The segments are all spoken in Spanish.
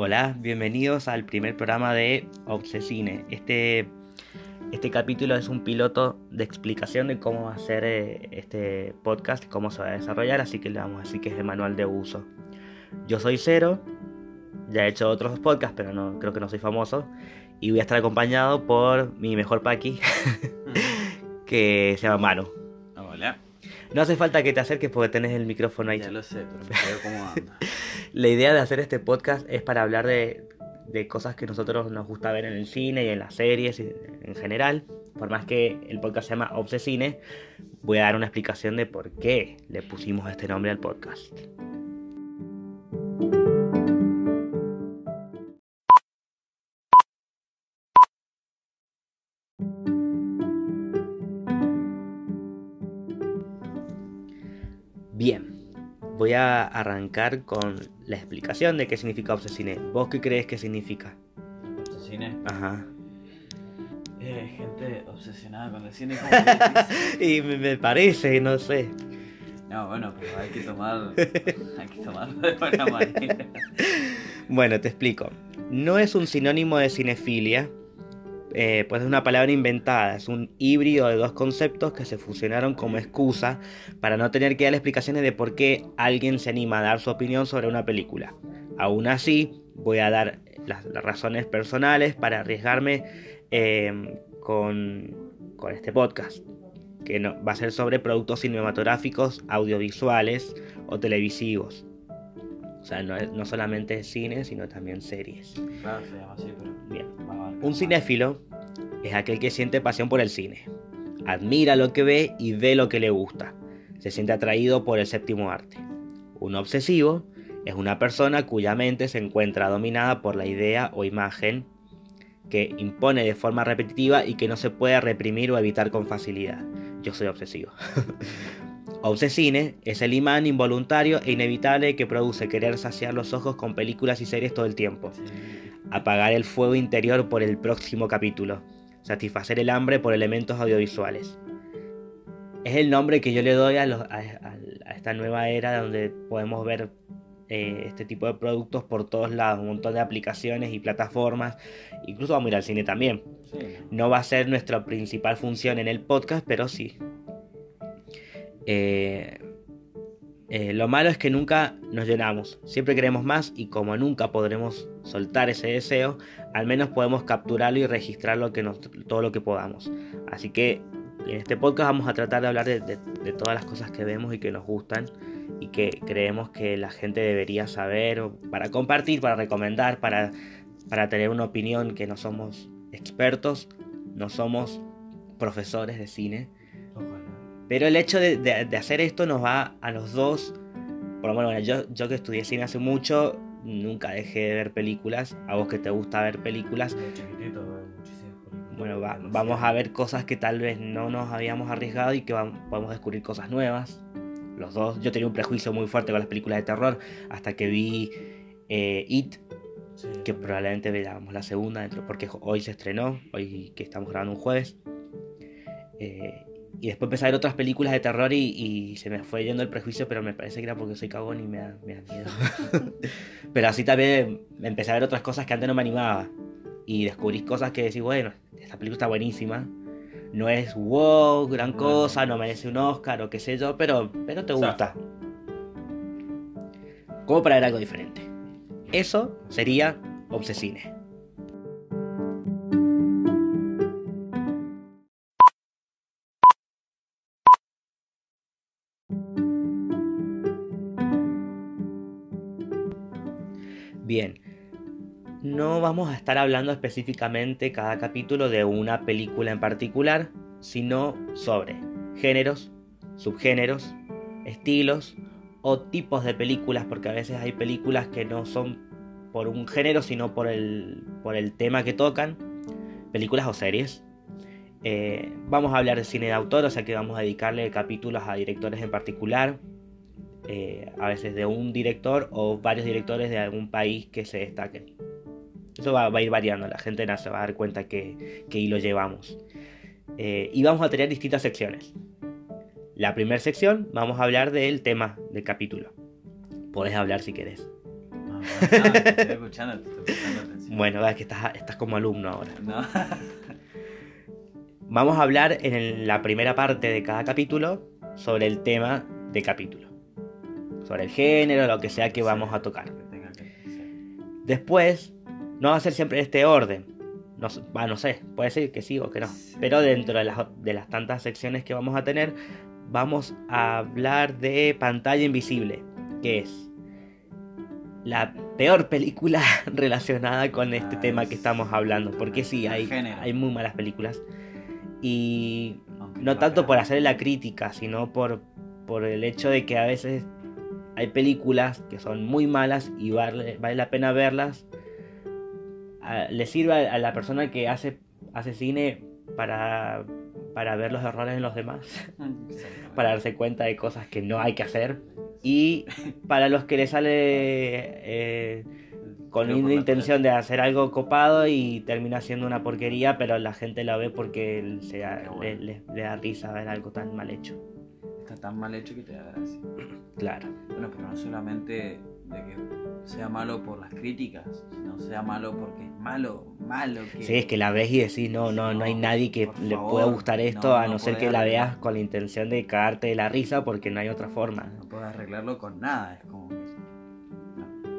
Hola, bienvenidos al primer programa de Obsesine. Este, este capítulo es un piloto de explicación de cómo va a ser eh, este podcast, cómo se va a desarrollar, así que le vamos a decir que es de manual de uso. Yo soy Cero, ya he hecho otros podcasts, pero no creo que no soy famoso, y voy a estar acompañado por mi mejor Paqui, que se llama Manu. Hola. No hace falta que te acerques porque tenés el micrófono ahí. Ya lo sé, pero me quedo cómo anda. La idea de hacer este podcast es para hablar de, cosas que nosotros nos gusta ver en el cine y en las series en general. Por más que el podcast se llama Obsesine, voy a dar una explicación de por qué le pusimos este nombre al podcast. Bien, voy a arrancar con la explicación de qué significa Obsesine. ¿Vos qué crees que significa? Obsesine. Ajá. Eh, gente obsesionada con el cine. Y me, me parece, no sé. No, bueno, pero hay que tomar. Hay que tomarlo de buena manera. Bueno, te explico. No es un sinónimo de cinefilia, eh, pues es una palabra inventada, es un híbrido de dos conceptos que se fusionaron como excusa para no tener que dar explicaciones de por qué alguien se anima a dar su opinión sobre una película. Aún así, voy a dar las, razones personales para arriesgarme eh, con, con este podcast, que no, va a ser sobre productos cinematográficos, audiovisuales o televisivos. O sea, no, no solamente cine, sino también series. Claro, se llama así, pero. Bien. Un cinéfilo es aquel que siente pasión por el cine. Admira lo que ve y ve lo que le gusta. Se siente atraído por el séptimo arte. Un obsesivo es una persona cuya mente se encuentra dominada por la idea o imagen que impone de forma repetitiva y que no se puede reprimir o evitar con facilidad. Yo soy obsesivo. Obsesine es el imán involuntario e inevitable que produce querer saciar los ojos con películas y series todo el tiempo apagar el fuego interior por el próximo capítulo, satisfacer el hambre por elementos audiovisuales. Es el nombre que yo le doy a, los- a- a- a esta nueva era donde podemos ver eh, este tipo de productos por todos lados, un montón de aplicaciones y plataformas, incluso vamos a ir al cine también. Sí, No va a ser nuestra principal función en el podcast, pero sí. Eh, eh, lo malo es que nunca nos llenamos. Siempre queremos más y como nunca podremos soltar ese deseo, al menos podemos capturarlo y registrar lo que nos- todo lo que podamos. Así que en este podcast vamos a tratar de hablar de, de- de todas las cosas que vemos y que nos gustan y que creemos que la gente debería saber para compartir, para recomendar, para, para tener una opinión que no somos expertos, no somos profesores de cine. Pero el hecho de, de- de hacer esto nos va a los dos. Por lo menos, bueno, yo, yo que estudié cine hace mucho, nunca dejé de ver películas. A vos que te gusta ver películas, chiquitito películas. bueno, va- vamos a ver cosas que tal vez no nos habíamos arriesgado y que vam- podemos descubrir cosas nuevas. Los dos, yo tenía un prejuicio muy fuerte con las películas de terror hasta que vi eh, It, Sí, que probablemente veamos la segunda dentro, porque hoy se estrenó, hoy que estamos grabando un jueves. Eh, y después empecé a ver otras películas de terror y, y se me fue yendo el prejuicio, pero me parece que era porque soy cagón y me da, me da miedo. pero así también empecé a ver otras cosas que antes no me animaba. Y descubrí cosas que decís, bueno, esta película está buenísima. No es wow, gran cosa, no merece un Oscar o qué sé yo, pero, pero te gusta. Como para ver algo diferente. Eso sería Obsesine. Bien, no vamos a estar hablando específicamente cada capítulo de una película en particular, sino sobre géneros, subgéneros, estilos o tipos de películas, porque a veces hay películas que no son por un género, sino por el, por el tema que tocan, películas o series. Eh, vamos a hablar de cine de autor, o sea que vamos a dedicarle capítulos a directores en particular, eh, a veces de un director o varios directores de algún país que se destaquen. Eso va, va a ir variando, la gente no se va a dar cuenta que, que hilo llevamos. Eh, y vamos a tener distintas secciones. La primera sección vamos a hablar del tema del capítulo. Podés hablar si querés. Ah, No, para nada, te estoy escuchando, te estoy prestando atención. Bueno, es que estás, estás como alumno ahora. No. Vamos a hablar en el- la primera parte de cada capítulo sobre el tema de capítulo. Sobre el género, lo que sea que vamos a tocar. Después, no va a ser siempre este orden. No, no sé, puede ser que sí o que no. Pero dentro de las, de las tantas secciones que vamos a tener, vamos a hablar de Pantalla Invisible, que es la peor película relacionada con este Ah, tema que estamos hablando. Porque sí, hay, hay muy malas películas. Y no tanto por hacerle la crítica, sino por, por el hecho de que a veces hay películas que son muy malas y vale, vale la pena verlas. A- le sirve a, a la persona que hace, hace cine para, para ver los errores en los demás, para darse cuenta de cosas que no hay que hacer. Y para los que le sale eh, con una la intención de hacer algo copado y termina siendo una porquería, pero la gente la ve porque se da- Qué bueno. le, le- le da risa ver algo tan mal hecho. Está tan mal hecho que te da gracia. Claro. Bueno, pero no solamente de que sea malo por las críticas, sino sea malo porque es malo, malo que... Sí, es que la ves y decís, no, no, no hay nadie que le favor, pueda gustar esto no, a no no ser que la veas con la intención de cagarte de la risa porque no hay otra forma. No puedes arreglarlo con nada, es como que...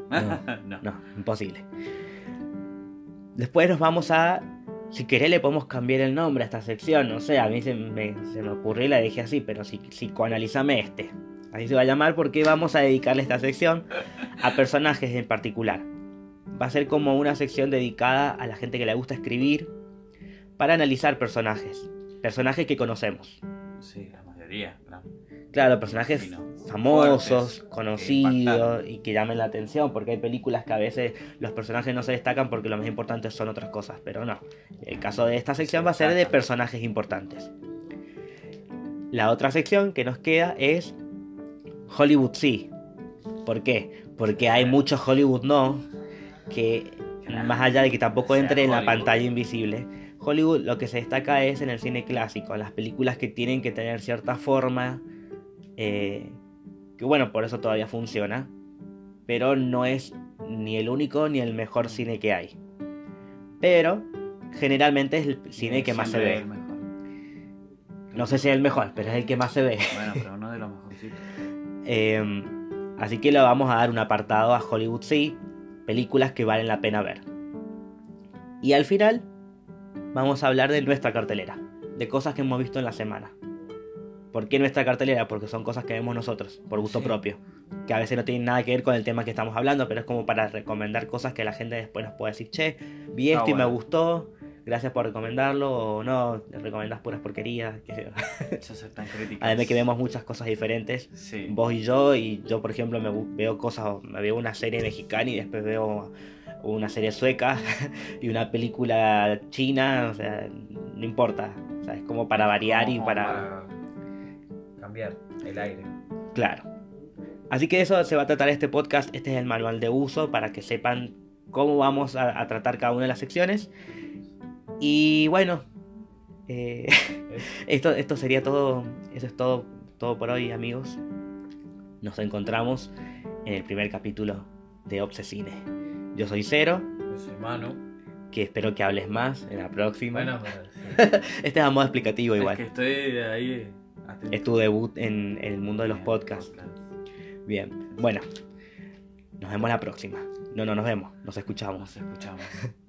No, no. No, imposible. Después nos vamos a. Si querés, le podemos cambiar el nombre a esta sección. No sé, a mí se me, se me ocurrió y la dejé así, pero si, psicoanalízame este. Así se va a llamar porque vamos a dedicarle esta sección a personajes en particular. Va a ser como una sección dedicada a la gente que le gusta escribir para analizar personajes. Personajes que conocemos. Sí, la mayoría, claro. Claro, personajes Sí, ¿no? famosos, Fuertes, conocidos y que llamen la atención, porque hay películas que a veces los personajes no se destacan porque lo más importante son otras cosas, pero no. El caso de esta sección va a ser de personajes importantes. La otra sección que nos queda es Hollywood sí. ¿Por qué? Porque hay muchos Hollywood no que más allá de que tampoco entre en la pantalla invisible, Hollywood lo que se destaca es en el cine clásico, en las películas que tienen que tener cierta forma, eh, que bueno, por eso todavía funciona, pero no es ni el único ni el mejor cine que hay. Pero generalmente es el cine que más se ve. No sé si es el mejor, pero es el que más se ve. Bueno, pero uno de los mejorcitos. Eh, así que le vamos a dar un apartado a Hollywood sí, películas que valen la pena ver. Y al final vamos a hablar de nuestra cartelera, de cosas que hemos visto en la semana. ¿Por qué nuestra cartelera? Porque son cosas que vemos nosotros, por gusto Sí. propio. Que a veces no tienen nada que ver con el tema que estamos hablando, pero es como para recomendar cosas que la gente después nos puede decir, che, vi Ah, esto y me gustó, gracias por recomendarlo, o no, recomendás puras porquerías. críticas. Además que vemos muchas cosas diferentes Sí. vos y yo, y yo por ejemplo me veo cosas, me veo una serie mexicana y después veo una serie sueca y una película china, o sea, no importa, o sea, es como para variar y para... cambiar el aire. Claro. Así que eso se va a tratar este podcast, este es el manual de uso para que sepan cómo vamos a, a tratar cada una de las secciones. Y bueno, eh, esto, esto sería todo, eso es todo, todo por hoy amigos. Nos encontramos en el primer capítulo de Obsesine. Yo soy Cero, Yo soy Manu. que espero que hables más en la próxima. Bueno, pero sí. Este es a modo explicativo Es igual. que estoy ahí. atento. Es tu debut en, en el mundo de los En podcasts. Bien, bueno, nos vemos la próxima. No, no nos vemos, nos escuchamos. Nos escuchamos.